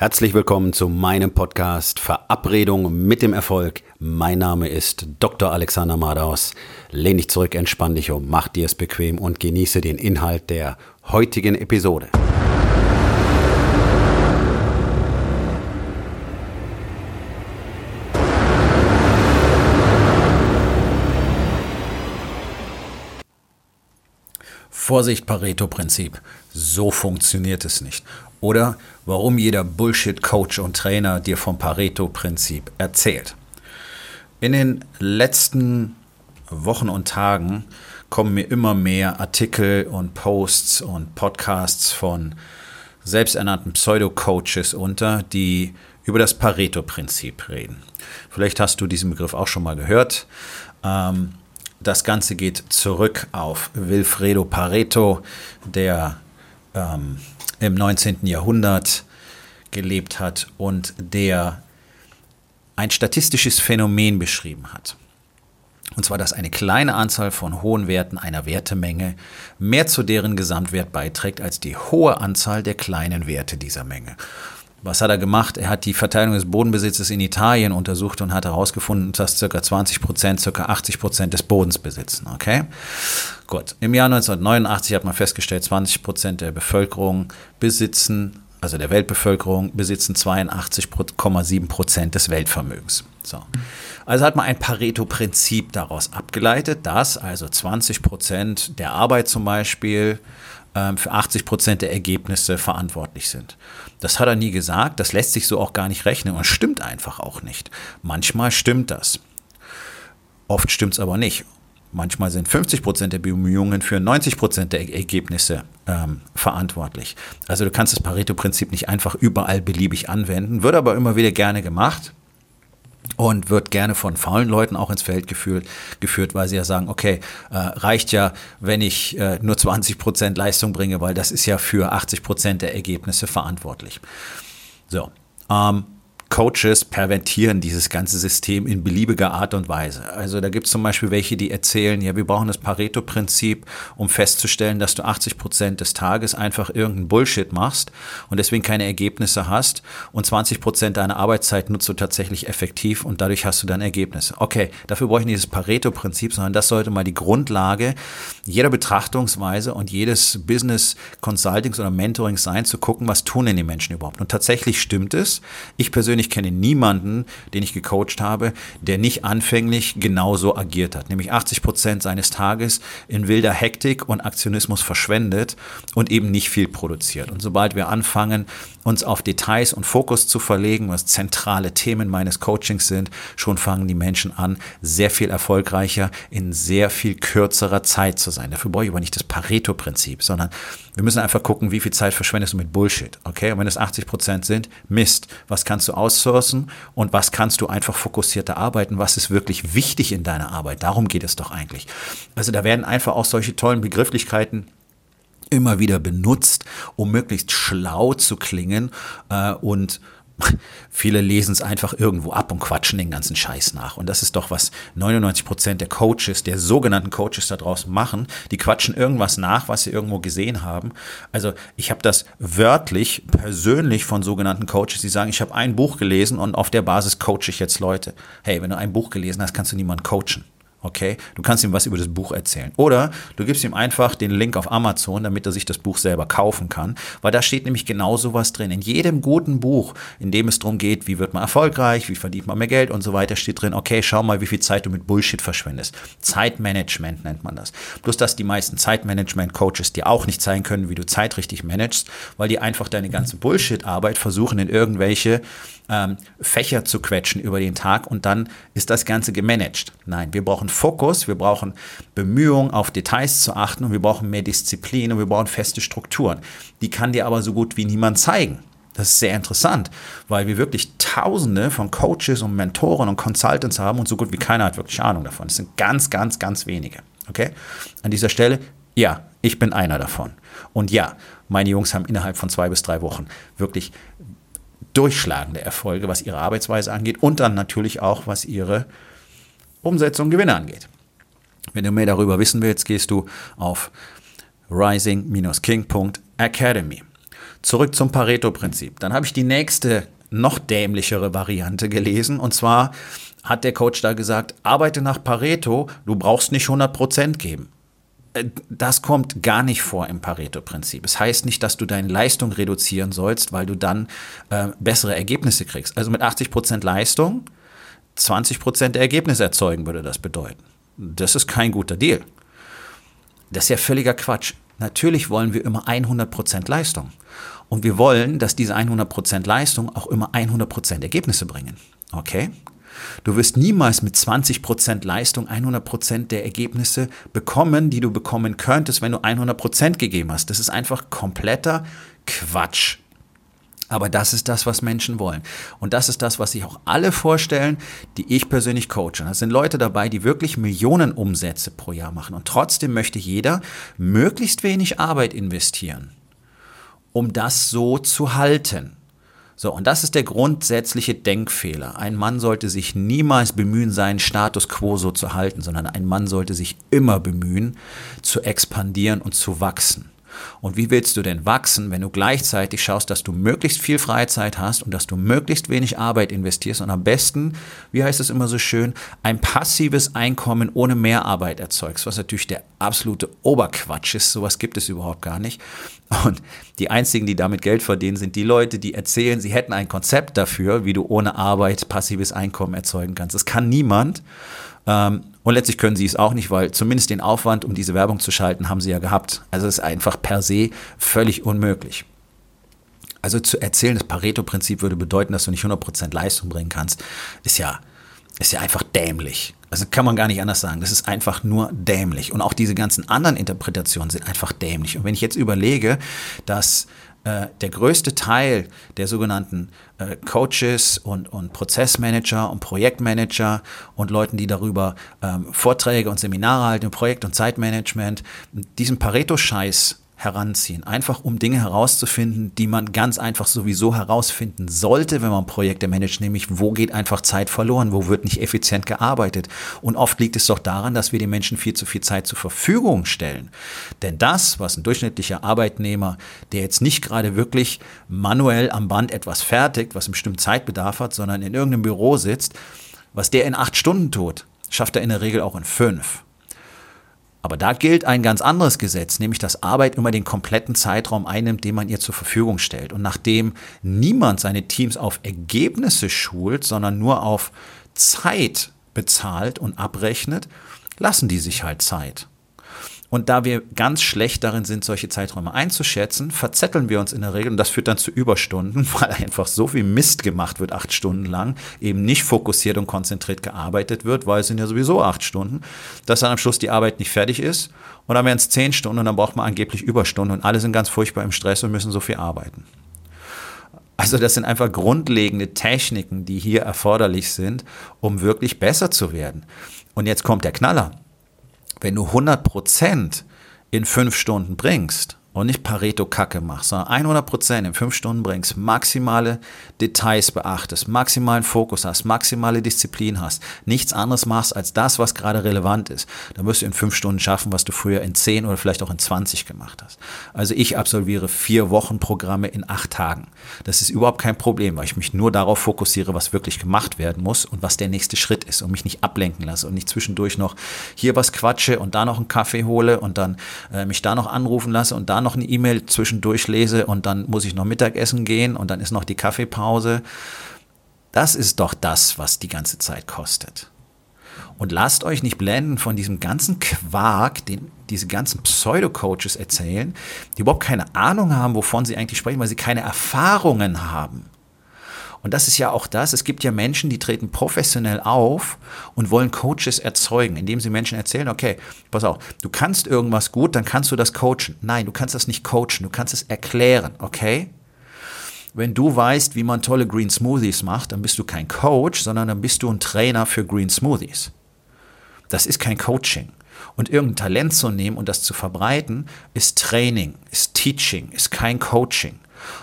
Herzlich willkommen zu meinem Podcast Verabredung mit dem Erfolg. Mein Name ist Dr. Alexander Madaus. Lehn dich zurück, entspann dich um, mach dir es bequem und genieße den Inhalt der heutigen Episode. Vorsicht, Pareto-Prinzip. So funktioniert es nicht. Oder warum jeder Bullshit-Coach und Trainer dir vom Pareto-Prinzip erzählt. In den letzten Wochen und Tagen kommen mir immer mehr Artikel und Posts und Podcasts von selbsternannten Pseudo-Coaches unter, die über das Pareto-Prinzip reden. Vielleicht hast du diesen Begriff auch schon mal gehört. Ähm, das Ganze geht zurück auf Wilfredo Pareto, der ähm, im 19. Jahrhundert gelebt hat und der ein statistisches Phänomen beschrieben hat. Und zwar, dass eine kleine Anzahl von hohen Werten einer Wertemenge mehr zu deren Gesamtwert beiträgt als die hohe Anzahl der kleinen Werte dieser Menge. Was hat er gemacht? Er hat die Verteilung des Bodenbesitzes in Italien untersucht und hat herausgefunden, dass ca. 20 Prozent, ca. 80 Prozent des Bodens besitzen. Okay? Gut. Im Jahr 1989 hat man festgestellt, 20 Prozent der Bevölkerung besitzen, also der Weltbevölkerung, besitzen 82,7 Prozent des Weltvermögens. So. Also hat man ein Pareto-Prinzip daraus abgeleitet, dass also 20 Prozent der Arbeit zum Beispiel für 80 Prozent der Ergebnisse verantwortlich sind. Das hat er nie gesagt, das lässt sich so auch gar nicht rechnen und stimmt einfach auch nicht. Manchmal stimmt das. Oft stimmt es aber nicht. Manchmal sind 50 Prozent der Bemühungen für 90 Prozent der Ergebnisse ähm, verantwortlich. Also du kannst das Pareto-Prinzip nicht einfach überall beliebig anwenden, wird aber immer wieder gerne gemacht und wird gerne von faulen Leuten auch ins Feld geführt, geführt weil sie ja sagen, okay, äh, reicht ja, wenn ich äh, nur 20 Prozent Leistung bringe, weil das ist ja für 80 Prozent der Ergebnisse verantwortlich. So, ähm, Coaches pervertieren dieses ganze System in beliebiger Art und Weise. Also da gibt es zum Beispiel welche, die erzählen, ja, wir brauchen das Pareto-Prinzip, um festzustellen, dass du 80 Prozent des Tages einfach irgendeinen Bullshit machst und deswegen keine Ergebnisse hast und 20 Prozent deiner Arbeitszeit nutzt du tatsächlich effektiv und dadurch hast du dann Ergebnisse. Okay, dafür brauche ich nicht dieses Pareto-Prinzip, sondern das sollte mal die Grundlage jeder Betrachtungsweise und jedes Business Consultings oder Mentorings sein, zu gucken, was tun denn die Menschen überhaupt. Und tatsächlich stimmt es. Ich persönlich persönlich kenne niemanden, den ich gecoacht habe, der nicht anfänglich genauso agiert hat. Nämlich 80 Prozent seines Tages in wilder Hektik und Aktionismus verschwendet und eben nicht viel produziert. Und sobald wir anfangen, uns auf Details und Fokus zu verlegen, was zentrale Themen meines Coachings sind, schon fangen die Menschen an, sehr viel erfolgreicher in sehr viel kürzerer Zeit zu sein. Dafür brauche ich aber nicht das Pareto-Prinzip, sondern wir müssen einfach gucken, wie viel Zeit verschwendest du mit Bullshit. Okay? Und wenn es 80 Prozent sind, Mist. Was kannst du outsourcen und was kannst du einfach fokussierter arbeiten? Was ist wirklich wichtig in deiner Arbeit? Darum geht es doch eigentlich. Also da werden einfach auch solche tollen Begrifflichkeiten immer wieder benutzt, um möglichst schlau zu klingen äh, und Viele lesen es einfach irgendwo ab und quatschen den ganzen Scheiß nach. Und das ist doch, was 99 Prozent der Coaches, der sogenannten Coaches da draußen machen. Die quatschen irgendwas nach, was sie irgendwo gesehen haben. Also ich habe das wörtlich, persönlich von sogenannten Coaches, die sagen, ich habe ein Buch gelesen und auf der Basis coache ich jetzt Leute. Hey, wenn du ein Buch gelesen hast, kannst du niemanden coachen. Okay, du kannst ihm was über das Buch erzählen. Oder du gibst ihm einfach den Link auf Amazon, damit er sich das Buch selber kaufen kann. Weil da steht nämlich genau sowas drin. In jedem guten Buch, in dem es darum geht, wie wird man erfolgreich, wie verdient man mehr Geld und so weiter, steht drin, okay, schau mal, wie viel Zeit du mit Bullshit verschwendest. Zeitmanagement nennt man das. Bloß, dass die meisten Zeitmanagement-Coaches dir auch nicht zeigen können, wie du Zeit richtig managst, weil die einfach deine ganze Bullshit-Arbeit versuchen, in irgendwelche ähm, Fächer zu quetschen über den Tag und dann ist das Ganze gemanagt. Nein, wir brauchen Fokus, wir brauchen Bemühungen, auf Details zu achten und wir brauchen mehr Disziplin und wir brauchen feste Strukturen. Die kann dir aber so gut wie niemand zeigen. Das ist sehr interessant, weil wir wirklich Tausende von Coaches und Mentoren und Consultants haben und so gut wie keiner hat wirklich Ahnung davon. Es sind ganz, ganz, ganz wenige. Okay? An dieser Stelle, ja, ich bin einer davon. Und ja, meine Jungs haben innerhalb von zwei bis drei Wochen wirklich durchschlagende Erfolge, was ihre Arbeitsweise angeht und dann natürlich auch, was ihre Umsetzung und Gewinne angeht. Wenn du mehr darüber wissen willst, gehst du auf rising-king.academy. Zurück zum Pareto-Prinzip. Dann habe ich die nächste, noch dämlichere Variante gelesen. Und zwar hat der Coach da gesagt, arbeite nach Pareto, du brauchst nicht 100% geben. Äh, das kommt gar nicht vor im Pareto-Prinzip. Es heißt nicht, dass du deine Leistung reduzieren sollst, weil du dann äh, bessere Ergebnisse kriegst. Also mit 80% Leistung 20% der Ergebnisse erzeugen würde das bedeuten. Das ist kein guter Deal. Das ist ja völliger Quatsch. Natürlich wollen wir immer 100% Leistung. Und wir wollen, dass diese 100% Leistung auch immer 100% Ergebnisse bringen. Okay? Du wirst niemals mit 20% Leistung 100% der Ergebnisse bekommen, die du bekommen könntest, wenn du 100% gegeben hast. Das ist einfach kompletter Quatsch. Aber das ist das, was Menschen wollen. Und das ist das, was sich auch alle vorstellen, die ich persönlich coache. Da sind Leute dabei, die wirklich Millionen Umsätze pro Jahr machen. Und trotzdem möchte jeder möglichst wenig Arbeit investieren, um das so zu halten. So, und das ist der grundsätzliche Denkfehler. Ein Mann sollte sich niemals bemühen, seinen Status quo so zu halten, sondern ein Mann sollte sich immer bemühen, zu expandieren und zu wachsen. Und wie willst du denn wachsen, wenn du gleichzeitig schaust, dass du möglichst viel Freizeit hast und dass du möglichst wenig Arbeit investierst und am besten, wie heißt es immer so schön, ein passives Einkommen ohne Mehrarbeit erzeugst, was natürlich der absolute Oberquatsch ist. Sowas gibt es überhaupt gar nicht. Und die einzigen, die damit Geld verdienen, sind die Leute, die erzählen, sie hätten ein Konzept dafür, wie du ohne Arbeit passives Einkommen erzeugen kannst. Das kann niemand. Ähm, und letztlich können sie es auch nicht, weil zumindest den Aufwand, um diese Werbung zu schalten, haben sie ja gehabt. Also es ist einfach per se völlig unmöglich. Also zu erzählen, das Pareto-Prinzip würde bedeuten, dass du nicht 100% Leistung bringen kannst, ist ja, ist ja einfach dämlich. Also kann man gar nicht anders sagen. Das ist einfach nur dämlich. Und auch diese ganzen anderen Interpretationen sind einfach dämlich. Und wenn ich jetzt überlege, dass äh, der größte Teil der sogenannten äh, Coaches und, und Prozessmanager und Projektmanager und Leuten, die darüber ähm, Vorträge und Seminare halten, Projekt- und Zeitmanagement, diesen Pareto-Scheiß heranziehen. Einfach um Dinge herauszufinden, die man ganz einfach sowieso herausfinden sollte, wenn man Projekte managt, nämlich wo geht einfach Zeit verloren, wo wird nicht effizient gearbeitet. Und oft liegt es doch daran, dass wir den Menschen viel zu viel Zeit zur Verfügung stellen. Denn das, was ein durchschnittlicher Arbeitnehmer, der jetzt nicht gerade wirklich manuell am Band etwas fertigt, was einen bestimmten Zeitbedarf hat, sondern in irgendeinem Büro sitzt, was der in acht Stunden tut, schafft er in der Regel auch in fünf. Aber da gilt ein ganz anderes Gesetz, nämlich dass Arbeit immer den kompletten Zeitraum einnimmt, den man ihr zur Verfügung stellt. Und nachdem niemand seine Teams auf Ergebnisse schult, sondern nur auf Zeit bezahlt und abrechnet, lassen die sich halt Zeit. Und da wir ganz schlecht darin sind, solche Zeiträume einzuschätzen, verzetteln wir uns in der Regel und das führt dann zu Überstunden, weil einfach so viel Mist gemacht wird, acht Stunden lang, eben nicht fokussiert und konzentriert gearbeitet wird, weil es sind ja sowieso acht Stunden, dass dann am Schluss die Arbeit nicht fertig ist und dann werden es zehn Stunden und dann braucht man angeblich Überstunden und alle sind ganz furchtbar im Stress und müssen so viel arbeiten. Also das sind einfach grundlegende Techniken, die hier erforderlich sind, um wirklich besser zu werden. Und jetzt kommt der Knaller wenn du 100 Prozent in fünf Stunden bringst, und nicht Pareto-Kacke machst, sondern 100% in fünf Stunden bringst, maximale Details beachtest, maximalen Fokus hast, maximale Disziplin hast, nichts anderes machst als das, was gerade relevant ist, dann wirst du in fünf Stunden schaffen, was du früher in zehn oder vielleicht auch in 20 gemacht hast. Also ich absolviere vier Wochen Programme in acht Tagen. Das ist überhaupt kein Problem, weil ich mich nur darauf fokussiere, was wirklich gemacht werden muss und was der nächste Schritt ist und mich nicht ablenken lasse und nicht zwischendurch noch hier was quatsche und da noch einen Kaffee hole und dann äh, mich da noch anrufen lasse und da noch eine E-Mail zwischendurch lese und dann muss ich noch Mittagessen gehen und dann ist noch die Kaffeepause. Das ist doch das, was die ganze Zeit kostet. Und lasst euch nicht blenden von diesem ganzen Quark, den diese ganzen Pseudo-Coaches erzählen, die überhaupt keine Ahnung haben, wovon sie eigentlich sprechen, weil sie keine Erfahrungen haben. Und das ist ja auch das. Es gibt ja Menschen, die treten professionell auf und wollen Coaches erzeugen, indem sie Menschen erzählen, okay, pass auf, du kannst irgendwas gut, dann kannst du das coachen. Nein, du kannst das nicht coachen, du kannst es erklären, okay? Wenn du weißt, wie man tolle Green Smoothies macht, dann bist du kein Coach, sondern dann bist du ein Trainer für Green Smoothies. Das ist kein Coaching. Und irgendein Talent zu nehmen und das zu verbreiten, ist Training, ist Teaching, ist kein Coaching.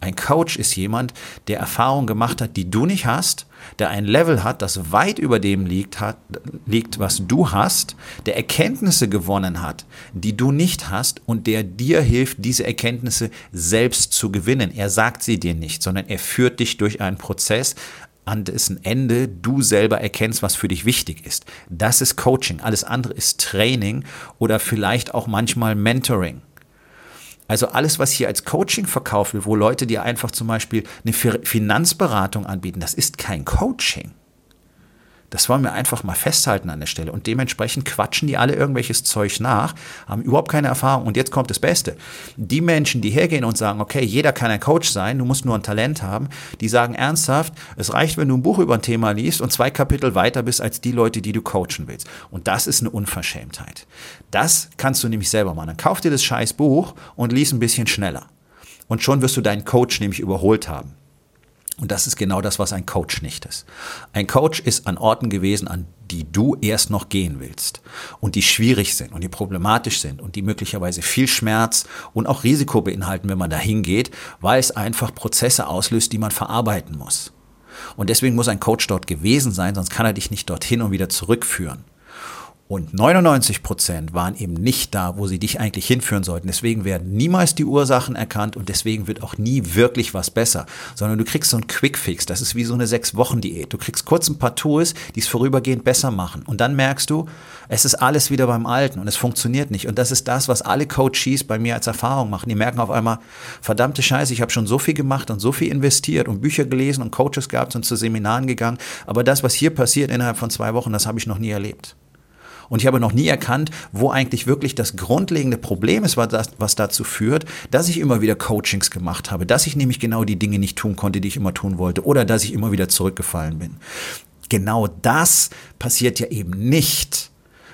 Ein Coach ist jemand, der Erfahrungen gemacht hat, die du nicht hast, der ein Level hat, das weit über dem liegt, hat, liegt, was du hast, der Erkenntnisse gewonnen hat, die du nicht hast und der dir hilft, diese Erkenntnisse selbst zu gewinnen. Er sagt sie dir nicht, sondern er führt dich durch einen Prozess, an dessen Ende du selber erkennst, was für dich wichtig ist. Das ist Coaching. Alles andere ist Training oder vielleicht auch manchmal Mentoring. Also alles, was hier als Coaching verkauft wird, wo Leute dir einfach zum Beispiel eine Finanzberatung anbieten, das ist kein Coaching. Das wollen wir einfach mal festhalten an der Stelle. Und dementsprechend quatschen die alle irgendwelches Zeug nach, haben überhaupt keine Erfahrung. Und jetzt kommt das Beste. Die Menschen, die hergehen und sagen, okay, jeder kann ein Coach sein, du musst nur ein Talent haben, die sagen ernsthaft, es reicht, wenn du ein Buch über ein Thema liest und zwei Kapitel weiter bist als die Leute, die du coachen willst. Und das ist eine Unverschämtheit. Das kannst du nämlich selber machen. Dann kauf dir das scheiß Buch und lies ein bisschen schneller. Und schon wirst du deinen Coach nämlich überholt haben. Und das ist genau das, was ein Coach nicht ist. Ein Coach ist an Orten gewesen, an die du erst noch gehen willst und die schwierig sind und die problematisch sind und die möglicherweise viel Schmerz und auch Risiko beinhalten, wenn man dahin geht, weil es einfach Prozesse auslöst, die man verarbeiten muss. Und deswegen muss ein Coach dort gewesen sein, sonst kann er dich nicht dorthin und wieder zurückführen. Und 99 Prozent waren eben nicht da, wo sie dich eigentlich hinführen sollten. Deswegen werden niemals die Ursachen erkannt und deswegen wird auch nie wirklich was besser, sondern du kriegst so einen Quickfix. Das ist wie so eine Sechs-Wochen-Diät. Du kriegst kurz ein paar Tools, die es vorübergehend besser machen. Und dann merkst du, es ist alles wieder beim Alten und es funktioniert nicht. Und das ist das, was alle Coaches bei mir als Erfahrung machen. Die merken auf einmal, verdammte Scheiße, ich habe schon so viel gemacht und so viel investiert und Bücher gelesen und Coaches gehabt und zu Seminaren gegangen. Aber das, was hier passiert innerhalb von zwei Wochen, das habe ich noch nie erlebt. Und ich habe noch nie erkannt, wo eigentlich wirklich das grundlegende Problem ist, was, das, was dazu führt, dass ich immer wieder Coachings gemacht habe, dass ich nämlich genau die Dinge nicht tun konnte, die ich immer tun wollte, oder dass ich immer wieder zurückgefallen bin. Genau das passiert ja eben nicht.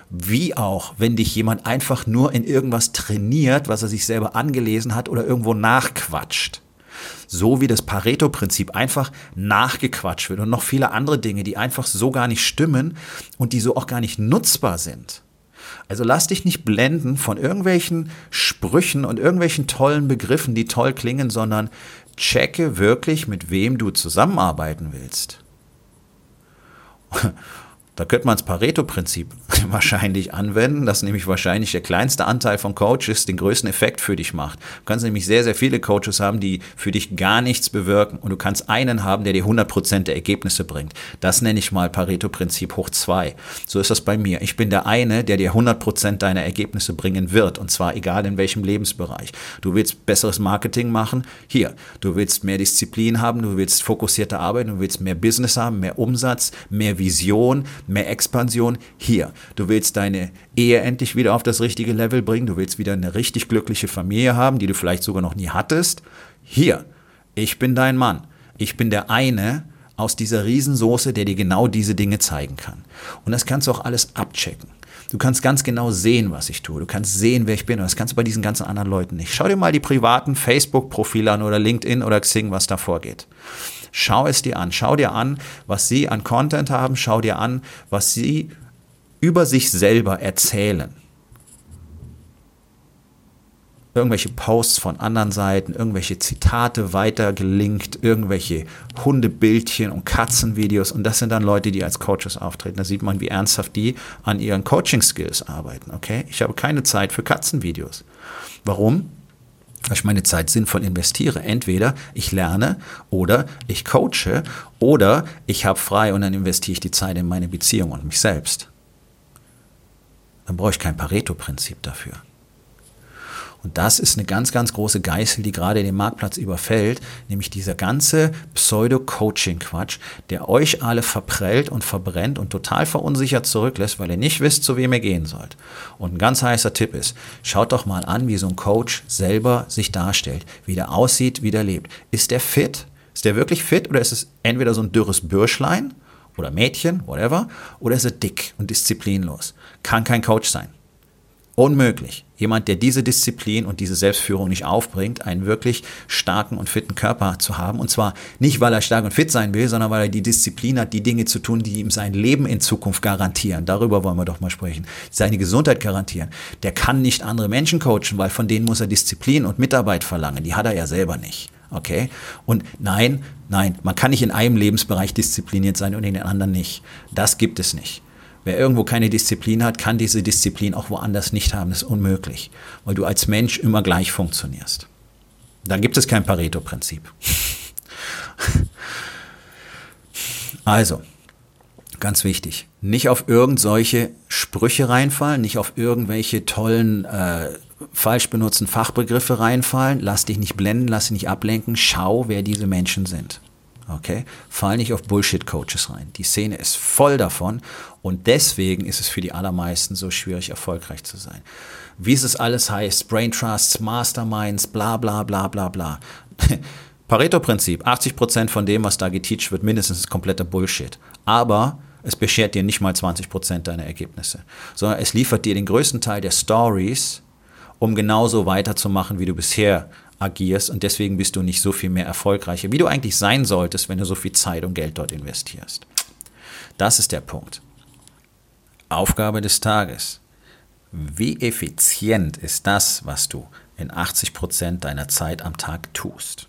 Wie auch, wenn dich jemand einfach nur in irgendwas trainiert, was er sich selber angelesen hat oder irgendwo nachquatscht so wie das Pareto-Prinzip einfach nachgequatscht wird und noch viele andere Dinge, die einfach so gar nicht stimmen und die so auch gar nicht nutzbar sind. Also lass dich nicht blenden von irgendwelchen Sprüchen und irgendwelchen tollen Begriffen, die toll klingen, sondern checke wirklich, mit wem du zusammenarbeiten willst. Da könnte man das Pareto-Prinzip wahrscheinlich anwenden, das nämlich wahrscheinlich der kleinste Anteil von Coaches den größten Effekt für dich macht. Du kannst nämlich sehr, sehr viele Coaches haben, die für dich gar nichts bewirken. Und du kannst einen haben, der dir 100% der Ergebnisse bringt. Das nenne ich mal Pareto-Prinzip hoch zwei. So ist das bei mir. Ich bin der eine, der dir 100% deiner Ergebnisse bringen wird. Und zwar egal in welchem Lebensbereich. Du willst besseres Marketing machen? Hier. Du willst mehr Disziplin haben, du willst fokussierte Arbeit, du willst mehr Business haben, mehr Umsatz, mehr Vision, mehr Expansion hier. Du willst deine Ehe endlich wieder auf das richtige Level bringen. Du willst wieder eine richtig glückliche Familie haben, die du vielleicht sogar noch nie hattest. Hier. Ich bin dein Mann. Ich bin der eine aus dieser Riesensoße, der dir genau diese Dinge zeigen kann. Und das kannst du auch alles abchecken. Du kannst ganz genau sehen, was ich tue. Du kannst sehen, wer ich bin. Und das kannst du bei diesen ganzen anderen Leuten nicht. Schau dir mal die privaten Facebook-Profile an oder LinkedIn oder Xing, was da vorgeht. Schau es dir an. Schau dir an, was sie an Content haben. Schau dir an, was sie über sich selber erzählen. Irgendwelche Posts von anderen Seiten, irgendwelche Zitate weitergelinkt, irgendwelche Hundebildchen und Katzenvideos. Und das sind dann Leute, die als Coaches auftreten. Da sieht man, wie ernsthaft die an ihren Coaching-Skills arbeiten. Okay? Ich habe keine Zeit für Katzenvideos. Warum? Weil ich meine Zeit sinnvoll investiere. Entweder ich lerne oder ich coache oder ich habe frei und dann investiere ich die Zeit in meine Beziehung und mich selbst. Dann brauche ich kein Pareto-Prinzip dafür. Und das ist eine ganz, ganz große Geißel, die gerade den Marktplatz überfällt, nämlich dieser ganze Pseudo-Coaching-Quatsch, der euch alle verprellt und verbrennt und total verunsichert zurücklässt, weil ihr nicht wisst, zu wem ihr gehen sollt. Und ein ganz heißer Tipp ist, schaut doch mal an, wie so ein Coach selber sich darstellt, wie der aussieht, wie der lebt. Ist der fit? Ist der wirklich fit oder ist es entweder so ein dürres Bürschlein oder Mädchen, whatever, oder ist er dick und disziplinlos? Kann kein Coach sein. Unmöglich. Jemand, der diese Disziplin und diese Selbstführung nicht aufbringt, einen wirklich starken und fitten Körper zu haben. Und zwar nicht, weil er stark und fit sein will, sondern weil er die Disziplin hat, die Dinge zu tun, die ihm sein Leben in Zukunft garantieren. Darüber wollen wir doch mal sprechen. Seine Gesundheit garantieren. Der kann nicht andere Menschen coachen, weil von denen muss er Disziplin und Mitarbeit verlangen. Die hat er ja selber nicht. Okay? Und nein, nein, man kann nicht in einem Lebensbereich diszipliniert sein und in den anderen nicht. Das gibt es nicht. Wer irgendwo keine Disziplin hat, kann diese Disziplin auch woanders nicht haben. Das ist unmöglich, weil du als Mensch immer gleich funktionierst. Dann gibt es kein Pareto-Prinzip. also, ganz wichtig, nicht auf irgendwelche Sprüche reinfallen, nicht auf irgendwelche tollen, äh, falsch benutzten Fachbegriffe reinfallen. Lass dich nicht blenden, lass dich nicht ablenken. Schau, wer diese Menschen sind. Okay? Fall nicht auf Bullshit-Coaches rein. Die Szene ist voll davon und deswegen ist es für die allermeisten so schwierig, erfolgreich zu sein. Wie es alles heißt, Brain Trusts, Masterminds, bla bla bla bla bla. Pareto-Prinzip, 80% von dem, was da geteacht wird, mindestens ist kompletter Bullshit. Aber es beschert dir nicht mal 20% deiner Ergebnisse, sondern es liefert dir den größten Teil der Stories, um genauso weiterzumachen, wie du bisher agierst und deswegen bist du nicht so viel mehr erfolgreicher, wie du eigentlich sein solltest, wenn du so viel Zeit und Geld dort investierst. Das ist der Punkt. Aufgabe des Tages. Wie effizient ist das, was du in 80 Prozent deiner Zeit am Tag tust?